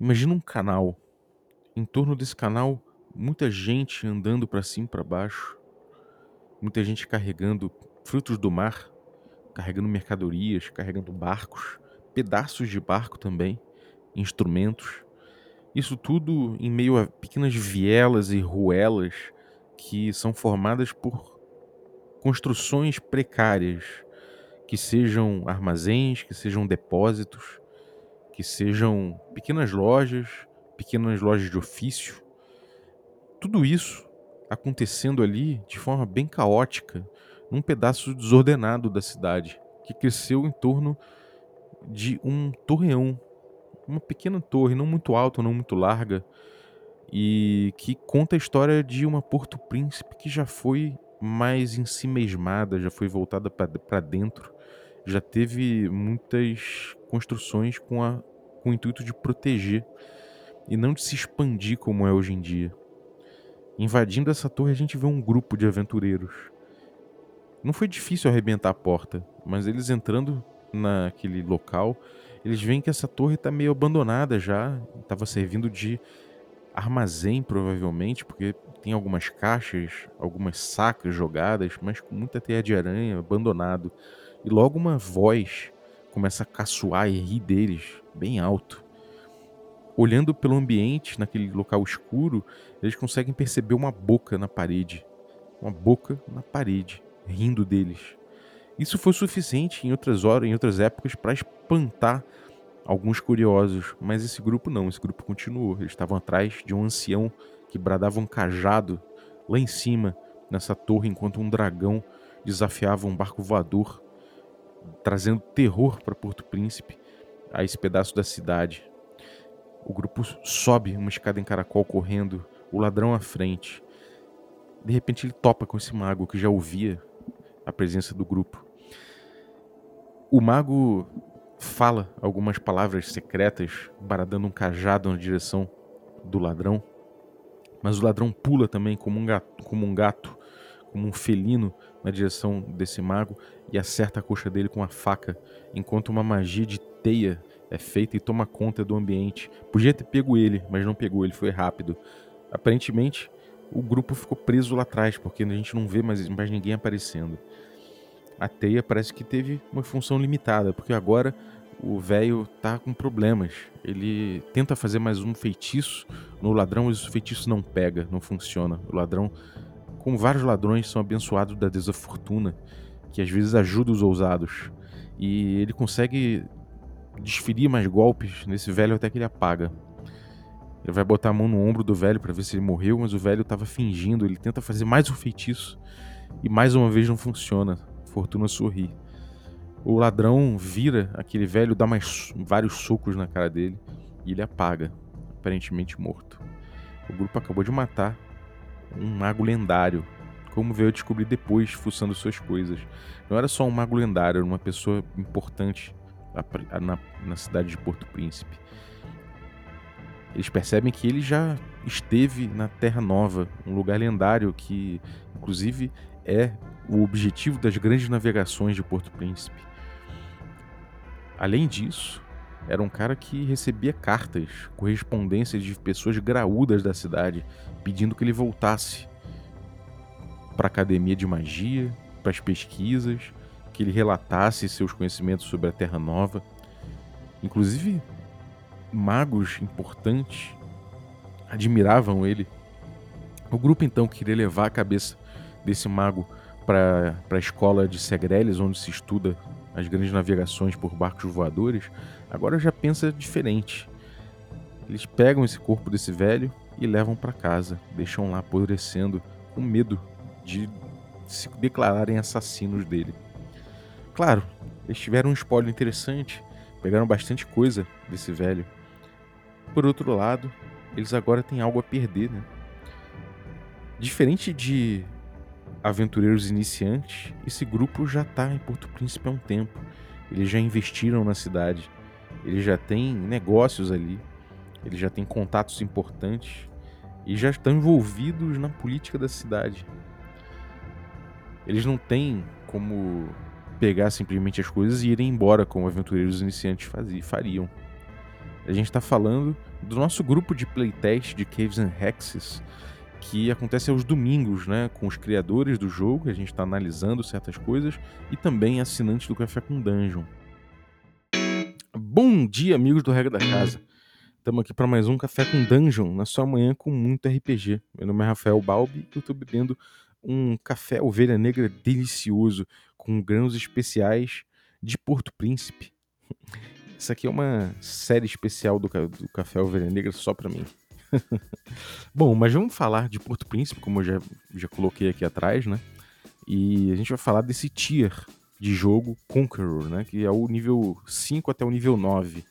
Imagina um canal. Em torno desse canal, muita gente andando para cima e para baixo. Muita gente carregando frutos do mar, carregando mercadorias, carregando barcos, pedaços de barco também, instrumentos. Isso tudo em meio a pequenas vielas e ruelas que são formadas por construções precárias, que sejam armazéns, que sejam depósitos, que sejam pequenas lojas, pequenas lojas de ofício. Tudo isso acontecendo ali de forma bem caótica, num pedaço desordenado da cidade, que cresceu em torno de um torreão, uma pequena torre, não muito alta, não muito larga, e que conta a história de uma Porto Príncipe que já foi mais em si mesmada, já foi voltada para dentro, já teve muitas construções com, a, com o intuito de proteger e não de se expandir como é hoje em dia. Invadindo essa torre, a gente vê um grupo de aventureiros. Não foi difícil arrebentar a porta, mas eles entrando naquele local, eles veem que essa torre está meio abandonada já, estava servindo de armazém provavelmente, porque tem algumas caixas, algumas sacas jogadas, mas com muita teia de aranha, abandonado. E logo uma voz começa a caçoar e rir deles, bem alto. Olhando pelo ambiente, naquele local escuro, eles conseguem perceber uma boca na parede. Uma boca na parede, rindo deles. Isso foi suficiente em outras horas, em outras épocas, para espantar alguns curiosos, mas esse grupo não, esse grupo continuou. Eles estavam atrás de um ancião que bradava um cajado lá em cima, nessa torre, enquanto um dragão desafiava um barco voador, trazendo terror para Porto Príncipe, a esse pedaço da cidade. O grupo sobe uma escada em caracol correndo, o ladrão à frente. De repente ele topa com esse mago que já ouvia a presença do grupo. O mago fala algumas palavras secretas, baradando um cajado na direção do ladrão. Mas o ladrão pula também como um gato, como um, gato, como um felino na direção desse mago e acerta a coxa dele com a faca, enquanto uma magia de teia é feita e toma conta do ambiente. Podia ter pego ele, mas não pegou, ele foi rápido. Aparentemente, o grupo ficou preso lá atrás, porque a gente não vê mais, mais ninguém aparecendo a teia parece que teve uma função limitada, porque agora o velho tá com problemas. Ele tenta fazer mais um feitiço no ladrão, mas o feitiço não pega, não funciona. O ladrão, como vários ladrões, são abençoados da desafortuna, que às vezes ajuda os ousados. E ele consegue desferir mais golpes nesse velho até que ele apaga. Ele vai botar a mão no ombro do velho para ver se ele morreu, mas o velho estava fingindo. Ele tenta fazer mais um feitiço e mais uma vez não funciona. Fortuna sorri. O ladrão vira aquele velho, dá mais vários socos na cara dele e ele apaga, aparentemente morto. O grupo acabou de matar um mago lendário, como veio descobrir depois, fuçando suas coisas. Não era só um mago lendário, era uma pessoa importante na, na cidade de Porto Príncipe. Eles percebem que ele já esteve na Terra Nova, um lugar lendário que, inclusive, é o objetivo das grandes navegações de Porto Príncipe. Além disso, era um cara que recebia cartas, correspondências de pessoas graúdas da cidade, pedindo que ele voltasse para a academia de magia, para as pesquisas, que ele relatasse seus conhecimentos sobre a Terra Nova. Inclusive, magos importantes admiravam ele. O grupo então queria levar a cabeça desse mago para a escola de Segreles, onde se estuda as grandes navegações por barcos voadores, agora já pensa diferente. Eles pegam esse corpo desse velho e levam para casa, deixam lá apodrecendo, com medo de se declararem assassinos dele. Claro, eles tiveram um spoiler interessante, pegaram bastante coisa desse velho. Por outro lado, eles agora têm algo a perder, né? Diferente de aventureiros iniciantes, esse grupo já está em Porto Príncipe há um tempo. Eles já investiram na cidade, eles já têm negócios ali, eles já têm contatos importantes e já estão envolvidos na política da cidade. Eles não têm como pegar simplesmente as coisas e irem embora como aventureiros iniciantes fariam. A gente está falando do nosso grupo de playtest de Caves and Hexes, que acontece aos domingos, né, com os criadores do jogo, a gente está analisando certas coisas, e também assinantes do Café com Dungeon. Bom dia, amigos do Regra da Casa. Estamos aqui para mais um Café com Dungeon, na sua manhã com muito RPG. Meu nome é Rafael Balbi e eu estou bebendo um café ovelha negra delicioso, com grãos especiais de Porto Príncipe. Isso aqui é uma série especial do, do Café Ovelha Negra só para mim. Bom, mas vamos falar de Porto Príncipe, como eu já, já coloquei aqui atrás, né? E a gente vai falar desse tier de jogo Conqueror, né? Que é o nível 5 até o nível 9.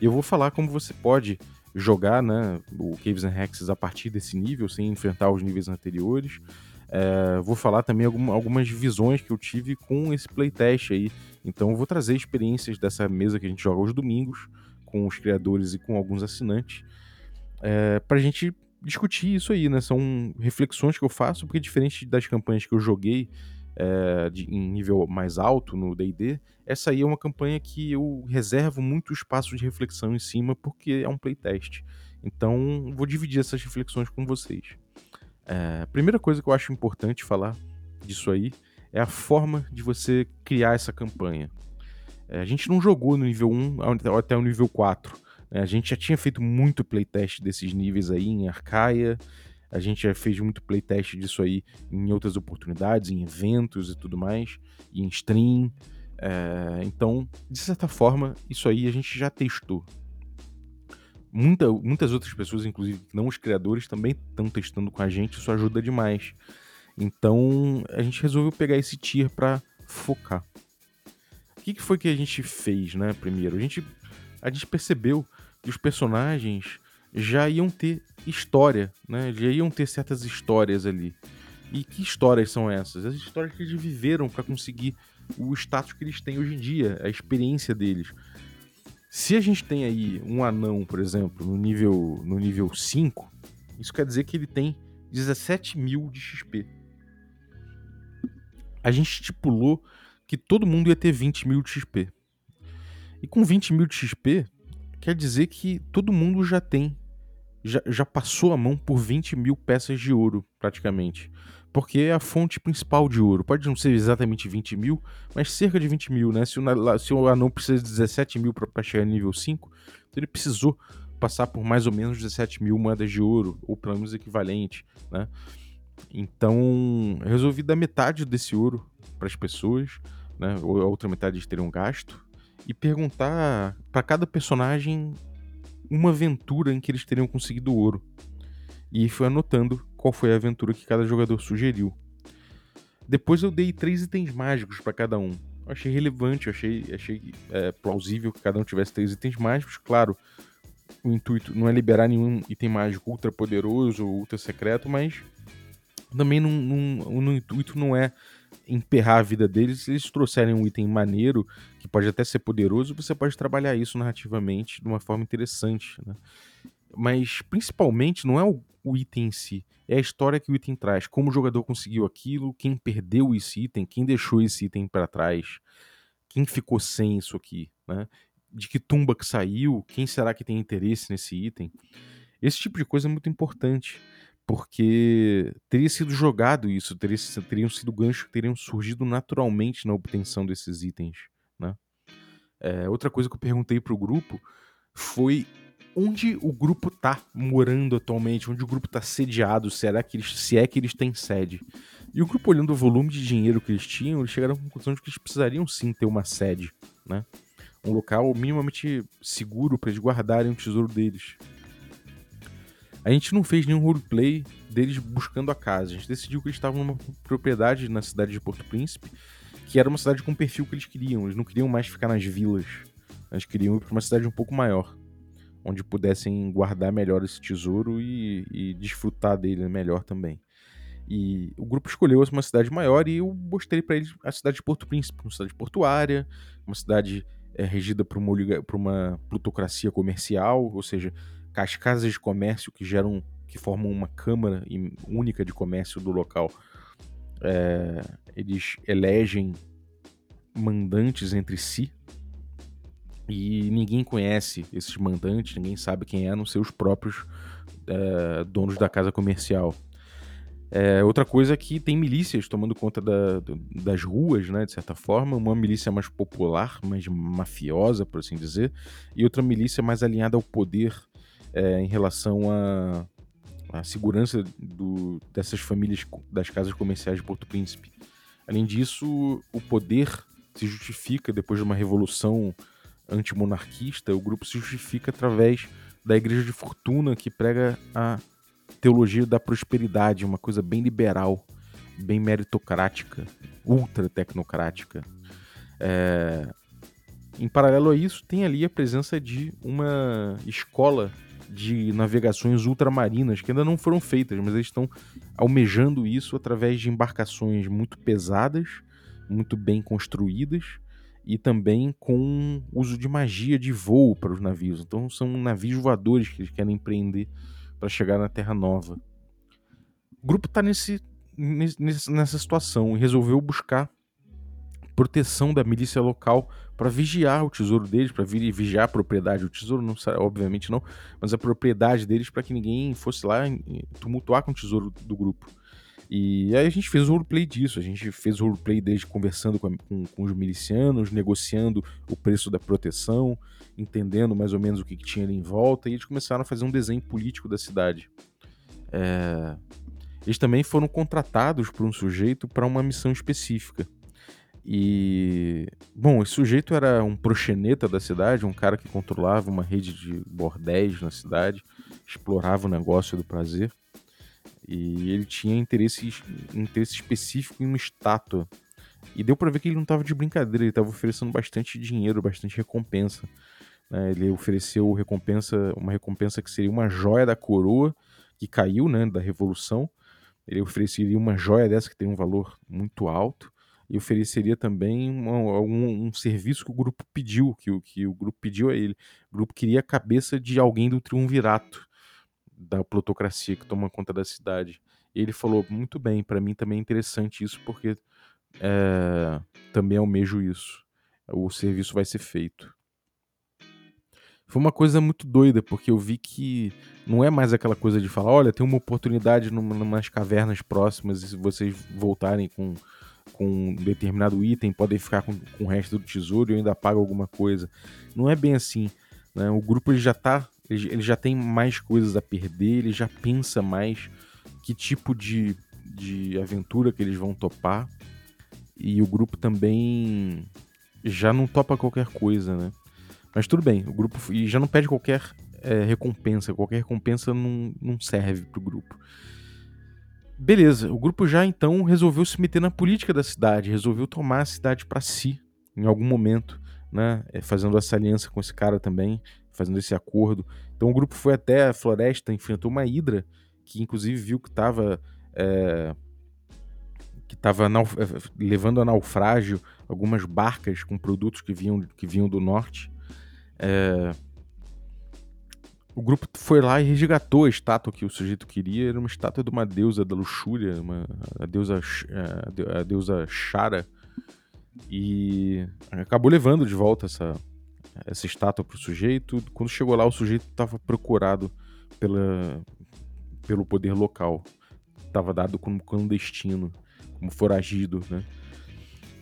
E eu vou falar como você pode jogar né, o Caves and Hexes a partir desse nível, sem enfrentar os níveis anteriores. É, vou falar também algum, algumas visões que eu tive com esse playtest aí. Então vou trazer experiências dessa mesa que a gente joga aos domingos, com os criadores e com alguns assinantes, é, a gente discutir isso aí, né? São reflexões que eu faço, porque diferente das campanhas que eu joguei é, de, em nível mais alto no D&D, essa aí é uma campanha que eu reservo muito espaço de reflexão em cima, porque é um playtest. Então vou dividir essas reflexões com vocês. É, primeira coisa que eu acho importante falar disso aí é a forma de você criar essa campanha. É, a gente não jogou no nível 1 até o nível 4. Né? A gente já tinha feito muito playtest desses níveis aí em Arcaia. A gente já fez muito playtest disso aí em outras oportunidades, em eventos e tudo mais, e em stream. É, então, de certa forma, isso aí a gente já testou. Muita, muitas outras pessoas, inclusive não os criadores, também estão testando com a gente, isso ajuda demais. Então a gente resolveu pegar esse tier para focar. O que, que, foi que a gente fez, né? Primeiro, a gente, a gente percebeu que os personagens já iam ter história, né? Já iam ter certas histórias ali. E que histórias são essas? As histórias que eles viveram para conseguir o status que eles têm hoje em dia, a experiência deles. Se a gente tem aí um anão, por exemplo, no nível, no nível 5, isso quer dizer que ele tem 17 mil de XP. A gente estipulou que todo mundo ia ter 20 mil de XP. E com 20 mil de XP, quer dizer que todo mundo já tem, já, já passou a mão por 20 mil peças de ouro, praticamente porque é a fonte principal de ouro. Pode não ser exatamente 20 mil, mas cerca de 20 mil, né? Se o, se o anão precisa de 17 mil para chegar nível 5, então ele precisou passar por mais ou menos 17 mil moedas de ouro, ou pelo menos equivalente, né? Então, resolvi dar metade desse ouro para as pessoas, né? Ou a outra metade eles teriam gasto, e perguntar para cada personagem uma aventura em que eles teriam conseguido ouro. E fui anotando qual foi a aventura que cada jogador sugeriu. Depois eu dei três itens mágicos para cada um. Eu achei relevante, achei, achei é, plausível que cada um tivesse três itens mágicos. Claro, o intuito não é liberar nenhum item mágico ultra poderoso ou ultra secreto, mas também não, no intuito não é emperrar a vida deles. Se eles trouxerem um item maneiro, que pode até ser poderoso, você pode trabalhar isso narrativamente de uma forma interessante. Né? Mas principalmente não é o, o item em si, é a história que o item traz, como o jogador conseguiu aquilo, quem perdeu esse item, quem deixou esse item para trás, quem ficou sem isso aqui, né? De que tumba que saiu, quem será que tem interesse nesse item? Esse tipo de coisa é muito importante, porque teria sido jogado isso, teria, teriam sido ganchos que teriam surgido naturalmente na obtenção desses itens, né? É, outra coisa que eu perguntei pro grupo foi onde o grupo tá morando atualmente, onde o grupo tá sediado, será que eles, se é que eles têm sede. E o grupo olhando o volume de dinheiro que eles tinham, eles chegaram à conclusão de que eles precisariam sim ter uma sede, né? Um local minimamente seguro para eles guardarem o tesouro deles. A gente não fez nenhum roleplay deles buscando a casa. A gente decidiu que eles estavam numa propriedade na cidade de Porto Príncipe, que era uma cidade com o perfil que eles queriam. Eles não queriam mais ficar nas vilas. Eles queriam ir para uma cidade um pouco maior onde pudessem guardar melhor esse tesouro e, e desfrutar dele melhor também. E o grupo escolheu uma cidade maior e eu mostrei para eles a cidade de Porto Príncipe, uma cidade portuária, uma cidade é, regida por uma, por uma plutocracia comercial, ou seja, as casas de comércio que geram, que formam uma câmara única de comércio do local, é, eles elegem mandantes entre si e ninguém conhece esses mandantes, ninguém sabe quem é, a não ser os próprios é, donos da casa comercial. É, outra coisa é que tem milícias tomando conta da, das ruas, né, de certa forma. Uma milícia mais popular, mais mafiosa, por assim dizer, e outra milícia mais alinhada ao poder é, em relação à, segurança do, dessas famílias das casas comerciais de Porto Príncipe. Além disso, o poder se justifica depois de uma revolução antimonarquista, o grupo se justifica através da Igreja de Fortuna, que prega a teologia da prosperidade, uma coisa bem liberal, bem meritocrática, ultra tecnocrática. É... Em paralelo a isso, tem ali a presença de uma escola de navegações ultramarinas que ainda não foram feitas, mas eles estão almejando isso através de embarcações muito pesadas, muito bem construídas e também com uso de magia de voo para os navios. Então são navios voadores que eles querem empreender para chegar na Terra Nova. O grupo está nesse, nesse, nessa situação e resolveu buscar proteção da milícia local para vigiar o tesouro deles, para vigiar a propriedade. O tesouro, não, obviamente não, mas a propriedade deles para que ninguém fosse lá tumultuar com o tesouro do grupo. E aí a gente fez o roleplay disso, a gente fez o roleplay deles conversando com, com, com, os milicianos, negociando o preço da proteção, entendendo mais ou menos o que, que tinha ali em volta, e eles começaram a fazer um desenho político da cidade. É... Eles também foram contratados por um sujeito para uma missão específica. E, bom, esse sujeito era um proxeneta da cidade, um cara que controlava uma rede de bordéis na cidade, explorava o negócio do prazer. E ele tinha interesse, interesse específico em uma estátua. E deu para ver que ele não estava de brincadeira, ele estava oferecendo bastante dinheiro, bastante recompensa. Né? Ele ofereceu recompensa, uma recompensa que seria uma joia da coroa que caiu, né, da revolução. Ele ofereceria uma joia dessa que tem um valor muito alto e ofereceria também um, um, serviço que o grupo pediu, que o, que o grupo pediu a ele. O grupo queria a cabeça de alguém do triunvirato da plutocracia que toma conta da cidade. E ele falou: muito bem, para mim também é interessante isso, porque é, também almejo isso. O serviço vai ser feito. Foi uma coisa muito doida, porque eu vi que não é mais aquela coisa de falar: olha, tem uma oportunidade numa, numas cavernas próximas, e se vocês voltarem com, com um determinado item, podem ficar com, com o resto do tesouro e eu ainda pago alguma coisa. Não é bem assim. Né? O grupo ele já está ele, ele já tem mais coisas a perder, ele já pensa mais que tipo de, de aventura que eles vão topar. E o grupo também já não topa qualquer coisa, né? Mas tudo bem, o grupo e já não pede qualquer é, recompensa, qualquer recompensa não, não serve pro grupo. Beleza, o grupo já então resolveu se meter na política da cidade, resolveu tomar a cidade para si em algum momento, né? É, fazendo essa aliança com esse cara também, fazendo esse acordo. Então o grupo foi até a floresta, enfrentou uma hidra, que inclusive viu que estava é, que estava é, levando a naufrágio algumas barcas com produtos que vinham, que vinham do norte. É, o grupo foi lá e resgatou a estátua que o sujeito queria. Era uma estátua de uma deusa da luxúria, uma, a deusa, a deusa Shara. E acabou levando de volta essa, essa estátua para o sujeito. Quando chegou lá, o sujeito estava procurado pela, pelo poder local. Estava dado como clandestino, como foragido, né?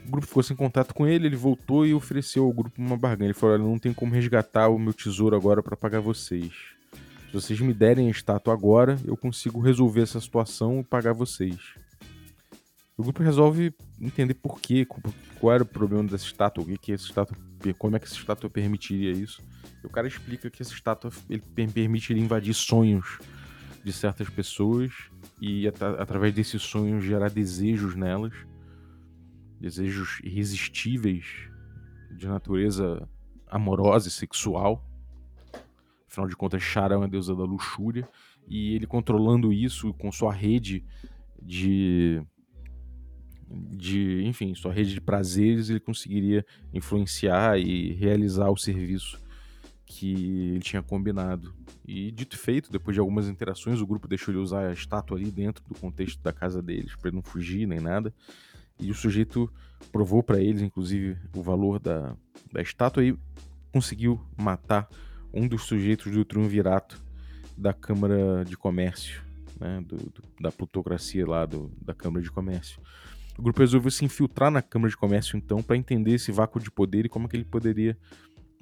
O grupo ficou sem contato com ele, ele voltou e ofereceu ao grupo uma barganha. Ele falou: Olha, não tem como resgatar o meu tesouro agora para pagar vocês. Se vocês me derem a estátua agora, eu consigo resolver essa situação e pagar vocês. O grupo resolve entender por quê, qual era o problema dessa estátua, o que, que essa estátua, como é que essa estátua permitiria isso. E o cara explica que essa estátua ele permite ele invadir sonhos de certas pessoas e at através desses sonhos gerar desejos nelas, desejos irresistíveis de natureza amorosa e sexual. Afinal de contas, Shara é uma deusa da luxúria e ele controlando isso com sua rede de de, enfim, sua rede de prazeres, ele conseguiria influenciar e realizar o serviço que ele tinha combinado. E dito e feito, depois de algumas interações, o grupo deixou ele usar a estátua ali dentro do contexto da casa deles, para ele não fugir nem nada. E o sujeito provou para eles, inclusive, o valor da, da estátua. E conseguiu matar um dos sujeitos do triunvirato da Câmara de Comércio, né, do, do, da plutocracia lá do, da Câmara de Comércio. O grupo resolveu se infiltrar na Câmara de Comércio então para entender esse vácuo de poder e como é que ele poderia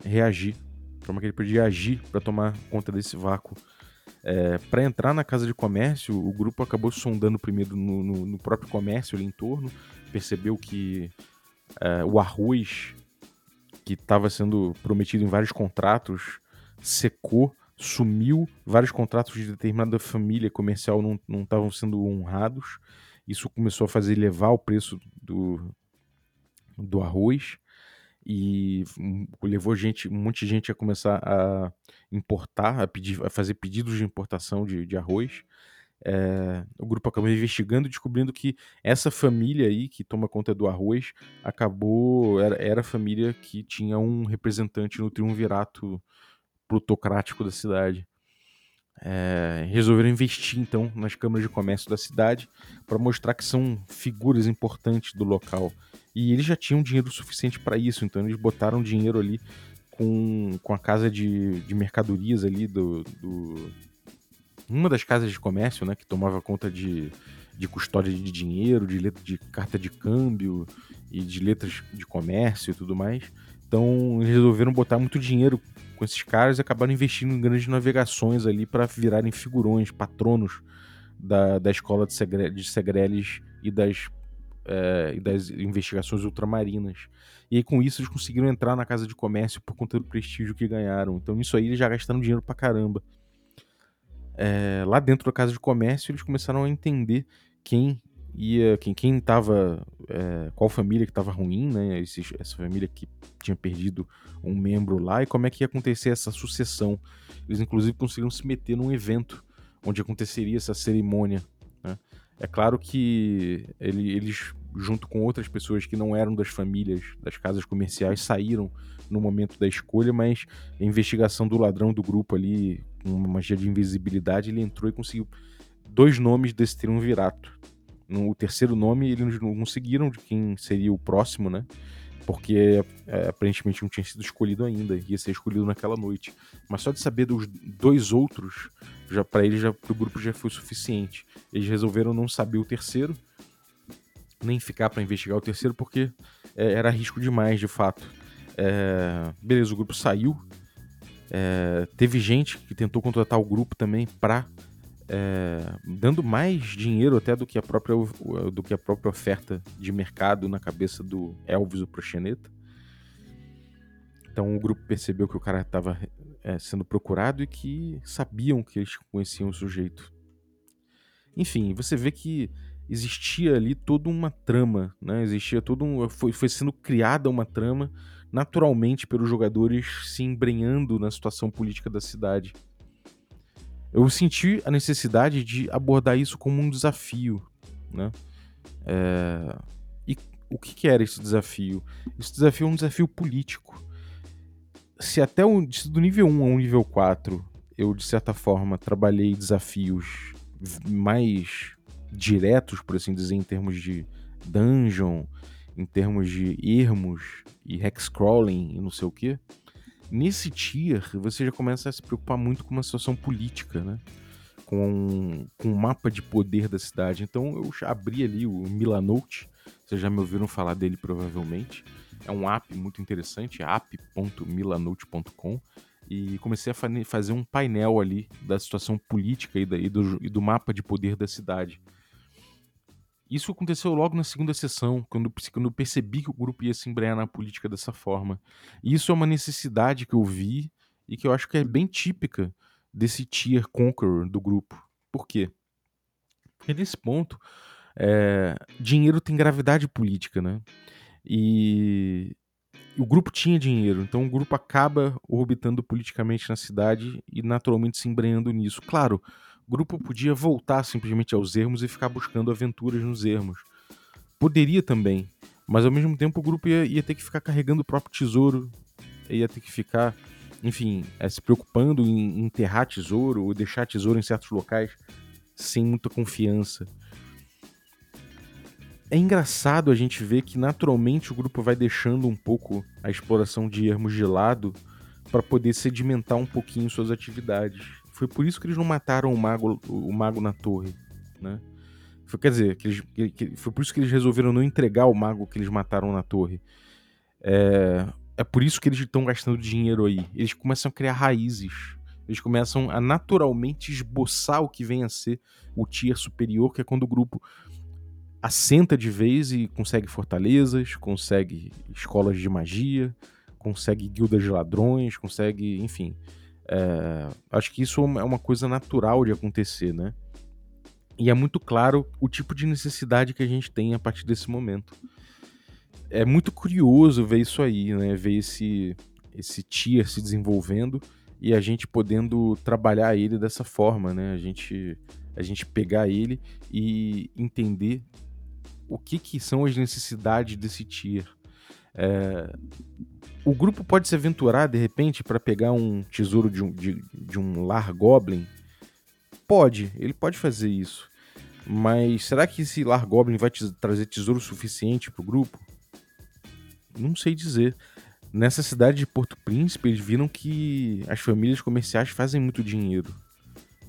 reagir, como é que ele poderia agir para tomar conta desse vácuo. É, para entrar na casa de comércio, o grupo acabou sondando primeiro no, no, no próprio comércio ali em torno, percebeu que é, o arroz que estava sendo prometido em vários contratos secou, sumiu, vários contratos de determinada família comercial não estavam sendo honrados. Isso começou a fazer elevar o preço do, do arroz e levou gente, um monte de gente a começar a importar, a, pedir, a fazer pedidos de importação de, de arroz. É, o grupo acabou investigando e descobrindo que essa família aí que toma conta do arroz acabou era, era a família que tinha um representante no triunvirato plutocrático da cidade. É, resolveram investir então nas câmaras de comércio da cidade para mostrar que são figuras importantes do local. E eles já tinham dinheiro suficiente para isso, então eles botaram dinheiro ali com, com a casa de, de mercadorias ali do, do. Uma das casas de comércio, né? Que tomava conta de, de custódia de dinheiro, de, letra, de carta de câmbio e de letras de comércio e tudo mais. Então eles resolveram botar muito dinheiro com esses caras e acabaram investindo em grandes navegações ali para virarem figurões, patronos da, da escola de, Segre, de Segreles e das, é, das investigações ultramarinas. E aí, com isso, eles conseguiram entrar na casa de comércio por conta do prestígio que ganharam. Então, nisso aí, eles já gastaram dinheiro pra caramba. É, lá dentro da casa de comércio, eles começaram a entender quem ia quem quem estava é, qual família que estava ruim né Esse, essa família que tinha perdido um membro lá e como é que ia acontecer essa sucessão eles inclusive conseguiram se meter num evento onde aconteceria essa cerimônia né? é claro que ele, eles junto com outras pessoas que não eram das famílias das casas comerciais saíram no momento da escolha mas a investigação do ladrão do grupo ali com uma magia de invisibilidade ele entrou e conseguiu dois nomes desse triunvirato no terceiro nome eles não conseguiram de quem seria o próximo, né? Porque é, aparentemente não tinha sido escolhido ainda, ia ser escolhido naquela noite. Mas só de saber dos dois outros, já para eles, já, pro grupo já foi suficiente. Eles resolveram não saber o terceiro, nem ficar para investigar o terceiro, porque é, era risco demais, de fato. É, beleza, o grupo saiu. É, teve gente que tentou contratar o grupo também para é, dando mais dinheiro até do que, a própria, do que a própria oferta de mercado na cabeça do Elvis o Proxeneta. Então o grupo percebeu que o cara estava é, sendo procurado e que sabiam que eles conheciam o sujeito. Enfim, você vê que existia ali toda uma trama, né? Existia todo um, foi, foi sendo criada uma trama naturalmente pelos jogadores se embrenhando na situação política da cidade eu senti a necessidade de abordar isso como um desafio, né? É... E o que, que, era esse desafio? Esse desafio é um desafio político. Se até o, do nível 1 ao nível 4 eu, de certa forma, trabalhei desafios mais diretos, por assim dizer, em termos de dungeon, em termos de ermos e hexcrawling e não sei o que, Nesse tier, você já começa a se preocupar muito com uma situação política, né? Com, com o mapa de poder da cidade. Então eu abri ali o Milanote, vocês já me ouviram falar dele provavelmente. É um app muito interessante, app.milanote.com e comecei a fazer um painel ali da situação política e, do, e do mapa de poder da cidade. Isso aconteceu logo na segunda sessão, quando, quando eu percebi que o grupo ia se embrenhar na política dessa forma. E isso é uma necessidade que eu vi e que eu acho que é bem típica desse tier conqueror do grupo. Por quê? Porque nesse ponto, é, dinheiro tem gravidade política, né? E o grupo tinha dinheiro, então o grupo acaba orbitando politicamente na cidade e naturalmente se embrenhando nisso. Claro, grupo podia voltar simplesmente aos ermos e ficar buscando aventuras nos ermos. Poderia também, mas ao mesmo tempo o grupo ia, ia ter que ficar carregando o próprio tesouro, ia ter que ficar, enfim, é, se preocupando em enterrar tesouro ou deixar tesouro em certos locais sem muita confiança. É engraçado a gente ver que naturalmente o grupo vai deixando um pouco a exploração de ermos de lado para poder sedimentar um pouquinho suas atividades. Foi por isso que eles não mataram o mago, o mago na torre, né? Foi, quer dizer, que eles, que, foi por isso que eles resolveram não entregar o mago que eles mataram na torre. É, é por isso que eles estão gastando dinheiro aí. Eles começam a criar raízes. Eles começam a naturalmente esboçar o que vem a ser o tier superior, que é quando o grupo assenta de vez e consegue fortalezas, consegue escolas de magia, consegue guildas de ladrões, consegue, enfim. É, acho que isso é uma coisa natural de acontecer, né? E é muito claro o tipo de necessidade que a gente tem a partir desse momento. É muito curioso ver isso aí, né? Ver esse, esse tier se desenvolvendo e a gente podendo trabalhar ele dessa forma, né? A gente, a gente pegar ele e entender o que, que são as necessidades desse tier. É, o grupo pode se aventurar de repente para pegar um tesouro de um, de, de um lar goblin? Pode, ele pode fazer isso. Mas será que esse lar goblin vai te trazer tesouro suficiente para o grupo? Não sei dizer. Nessa cidade de Porto Príncipe, eles viram que as famílias comerciais fazem muito dinheiro.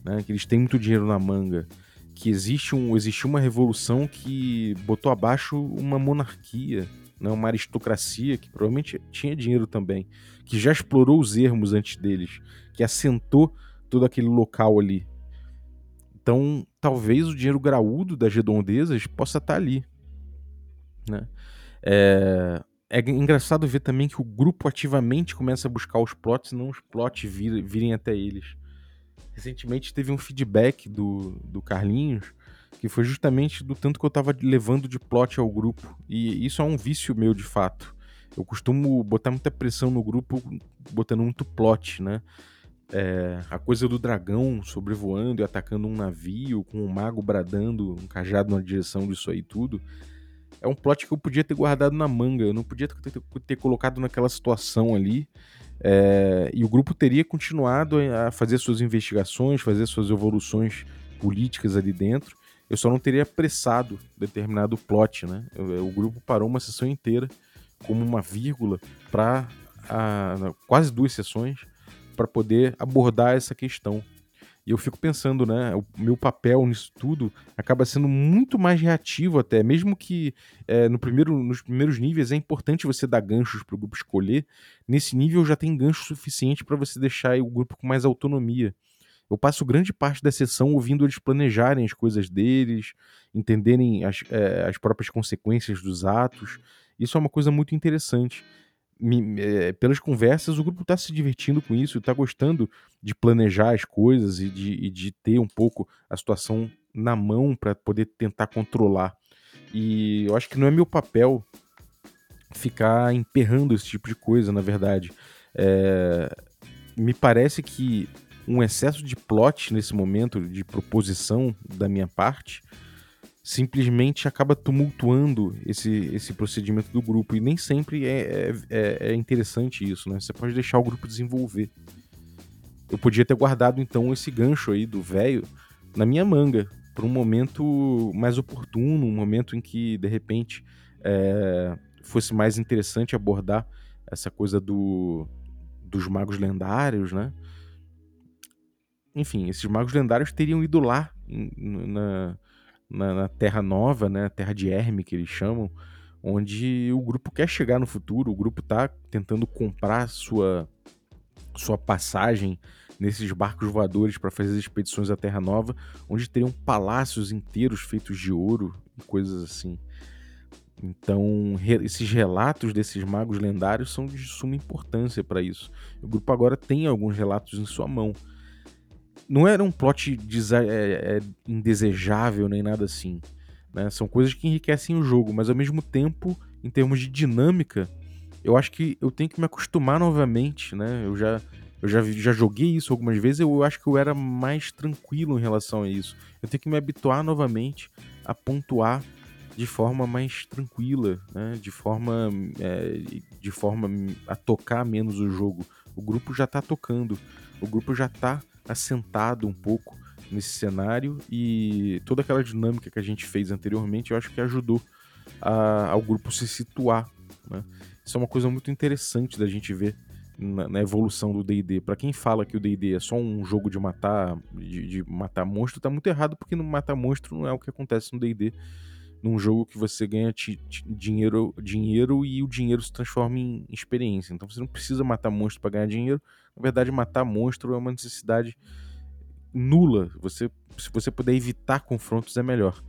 Né? Que eles têm muito dinheiro na manga. Que existe um, existiu uma revolução que botou abaixo uma monarquia né, uma aristocracia que provavelmente tinha dinheiro também, que já explorou os ermos antes deles, que assentou todo aquele local ali. Então, talvez o dinheiro graúdo das redondezas possa estar ali. Né? É, é engraçado ver também que o grupo ativamente começa a buscar os plots, não os plots vir, virem até eles. Recentemente teve um feedback do, do Carlinhos que foi justamente do tanto que eu tava levando de plot ao grupo. E isso é um vício meu, de fato. Eu costumo botar muita pressão no grupo, botando muito plot, né? É, a coisa do dragão sobrevoando e atacando um navio, com um mago bradando um cajado na direção disso aí tudo. É um plot que eu podia ter guardado na manga, eu não podia ter, ter, ter colocado naquela situação ali. É, e o grupo teria continuado a fazer suas investigações, fazer suas evoluções políticas ali dentro. Eu só não teria apressado determinado plot, né? O grupo parou uma sessão inteira como uma vírgula para quase duas sessões para poder abordar essa questão. E eu fico pensando, né? O meu papel nisso tudo acaba sendo muito mais reativo até, mesmo que é, no primeiro, nos primeiros níveis é importante você dar ganchos para o grupo escolher. Nesse nível já tem gancho suficiente para você deixar o grupo com mais autonomia. Eu passo grande parte da sessão ouvindo eles planejarem as coisas deles, entenderem as, é, as próprias consequências dos atos. Isso é uma coisa muito interessante. Me, é, pelas conversas, o grupo está se divertindo com isso, está gostando de planejar as coisas e de, e de ter um pouco a situação na mão para poder tentar controlar. E eu acho que não é meu papel ficar emperrando esse tipo de coisa, na verdade. É, me parece que um excesso de plot nesse momento, de proposição da minha parte, simplesmente acaba tumultuando esse, esse procedimento do grupo. E nem sempre é, é, é, é interessante isso, né? Você pode deixar o grupo desenvolver. Eu podia ter guardado então esse gancho aí do velho na minha manga, para um momento mais oportuno, um momento em que de repente é, fosse mais interessante abordar essa coisa do, dos magos lendários, né? Enfim, esses magos lendários teriam ido lá na, na, na, Terra Nova, né, Terra de Herme, que eles chamam, onde o grupo quer chegar no futuro, o grupo está tentando comprar sua, sua passagem nesses barcos voadores para fazer as expedições à Terra Nova, onde teriam palácios inteiros feitos de ouro e coisas assim. Então, esses relatos desses magos lendários são de suma importância para isso. O grupo agora tem alguns relatos em sua mão não era um plot é, é, indesejável nem nada assim. Né? São coisas que enriquecem o jogo, mas ao mesmo tempo, em termos de dinâmica, eu acho que eu tenho que me acostumar novamente, né? Eu já, eu já, já joguei isso algumas vezes, eu acho que eu era mais tranquilo em relação a isso. Eu tenho que me habituar novamente a pontuar de forma mais tranquila, né? De forma, é, de forma a tocar menos o jogo. O grupo já tá tocando, o grupo já tá assentado um pouco nesse cenário e toda aquela dinâmica que a gente fez anteriormente, eu acho que ajudou a, ao grupo se situar. Né? Isso é uma coisa muito interessante da gente ver na, na evolução do D&D. Para quem fala que o D&D é só um jogo de matar de, de, matar monstro, tá muito errado porque no matar monstro não é o que acontece no D&D. Num jogo que você ganha dinheiro, dinheiro e o dinheiro se transforma em experiência. Então você não precisa matar monstro para ganhar dinheiro. Na verdade, matar monstro é uma necessidade nula. Você, se você puder evitar confrontos, é melhor.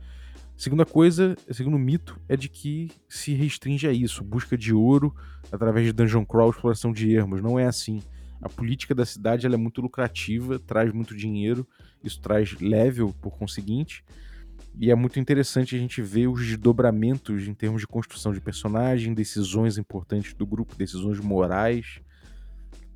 Segunda coisa, segundo mito, é de que se restringe a isso, busca de ouro através de dungeon crawl, exploração de ermos. Não é assim. A política da cidade é muito lucrativa, traz muito dinheiro, isso traz level por conseguinte, e é muito interessante a gente ver os desdobramentos em termos de construção de personagem, decisões importantes do grupo, decisões morais,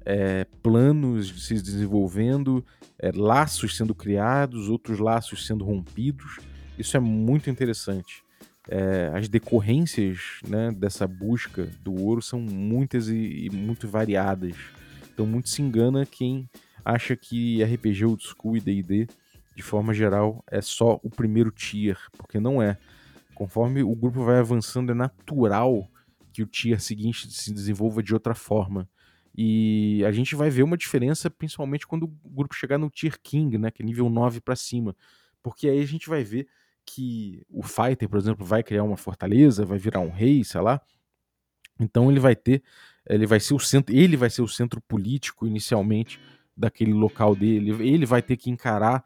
é, planos se desenvolvendo, é, laços sendo criados, outros laços sendo rompidos. Isso é muito interessante. É, as decorrências né, dessa busca do ouro são muitas e, e, muito variadas. Então, muito se engana quem acha que RPG old school e D&D, de forma geral, é só o primeiro tier, porque não é. Conforme o grupo vai avançando, é natural que o tier seguinte se desenvolva de outra forma. E a gente vai ver uma diferença, principalmente quando o grupo chegar no Tier King, né, que é nível 9 para cima. Porque aí a gente vai ver que o fighter, por exemplo, vai criar uma fortaleza, vai virar um rei, sei lá. Então ele vai ter, ele vai ser o centro, ele vai ser o centro político inicialmente daquele local dele. Ele vai ter que encarar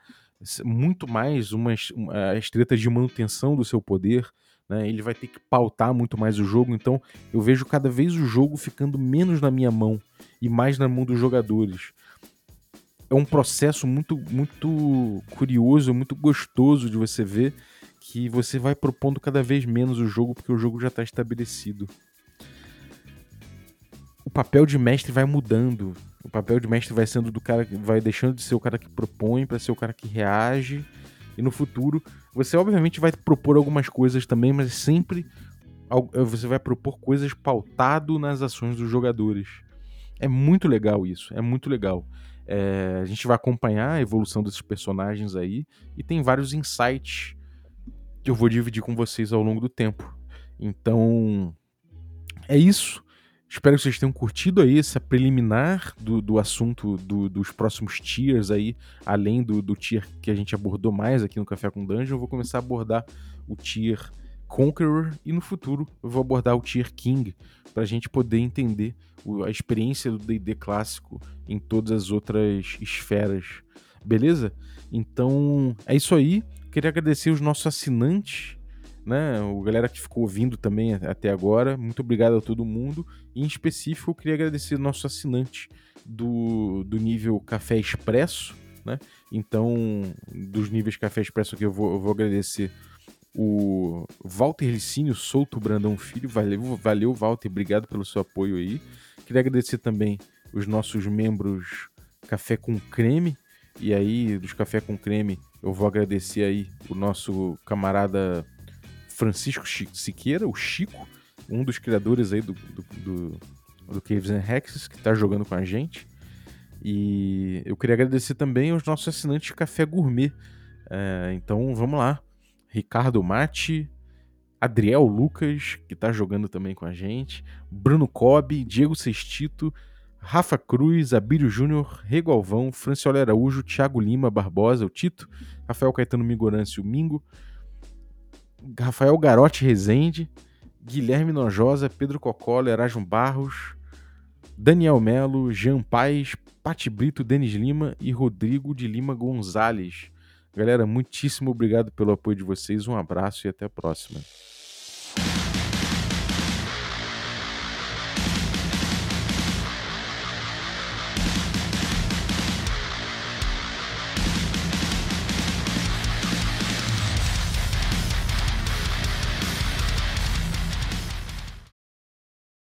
muito mais umas, as tretas de manutenção do seu poder. Né? Ele vai ter que pautar muito mais o jogo. Então eu vejo cada vez o jogo ficando menos na minha mão e mais na mão dos jogadores. É um processo muito, muito curioso, muito gostoso de você ver que você vai propondo cada vez menos o jogo porque o jogo já está estabelecido. O papel de mestre vai mudando. O papel de mestre vai sendo do cara que vai deixando de ser o cara que propõe para ser o cara que reage. E no futuro, você obviamente vai propor algumas coisas também, mas sempre você vai propor coisas pautado nas ações dos jogadores. É muito legal isso, é muito legal. É, a gente vai acompanhar a evolução desses personagens aí e tem vários insights que eu vou dividir com vocês ao longo do tempo. Então, é isso. Espero que vocês tenham curtido aí essa preliminar do, do assunto do, dos próximos tiers aí, além do, do tier que a gente abordou mais aqui no Café com Dungeon, eu vou começar a abordar o tier Conqueror e no futuro eu vou abordar o tier King para a gente poder entender a experiência do D&D clássico em todas as outras esferas, beleza? Então é isso aí. Queria agradecer os nossos assinantes, né? O galera que ficou ouvindo também até agora. Muito obrigado a todo mundo. E, em específico, eu queria agradecer o nosso assinante do, do nível Café Expresso, né? Então, dos níveis Café Expresso aqui, eu vou, eu vou agradecer o Walter Licínio Souto Brandão Filho. Valeu, valeu, Walter. Obrigado pelo seu apoio aí. Queria agradecer também os nossos membros Café com Creme. E aí, dos Café com Creme, eu vou agradecer aí o nosso camarada Francisco Siqueira, o Chico, um dos criadores aí do, do, do, do Caves and Hexes, que está jogando com a gente. E eu queria agradecer também aos nossos assinantes de Café Gourmet. É, então vamos lá. Ricardo Mate, Adriel Lucas, que está jogando também com a gente, Bruno Cobb, Diego Sextito, Rafa Cruz, Abílio Júnior, Rego Alvão, Franciola Araújo, Thiago Lima Barbosa, o Tito, Rafael Caetano Migorance, o Mingo, Rafael Garotti Rezende, Guilherme Nojosa, Pedro Cocola, Erasmo Barros, Daniel Melo, Jean Paes, Pati Brito, Denis Lima e Rodrigo de Lima Gonzalez. Galera, muitíssimo obrigado pelo apoio de vocês, um abraço e até a próxima.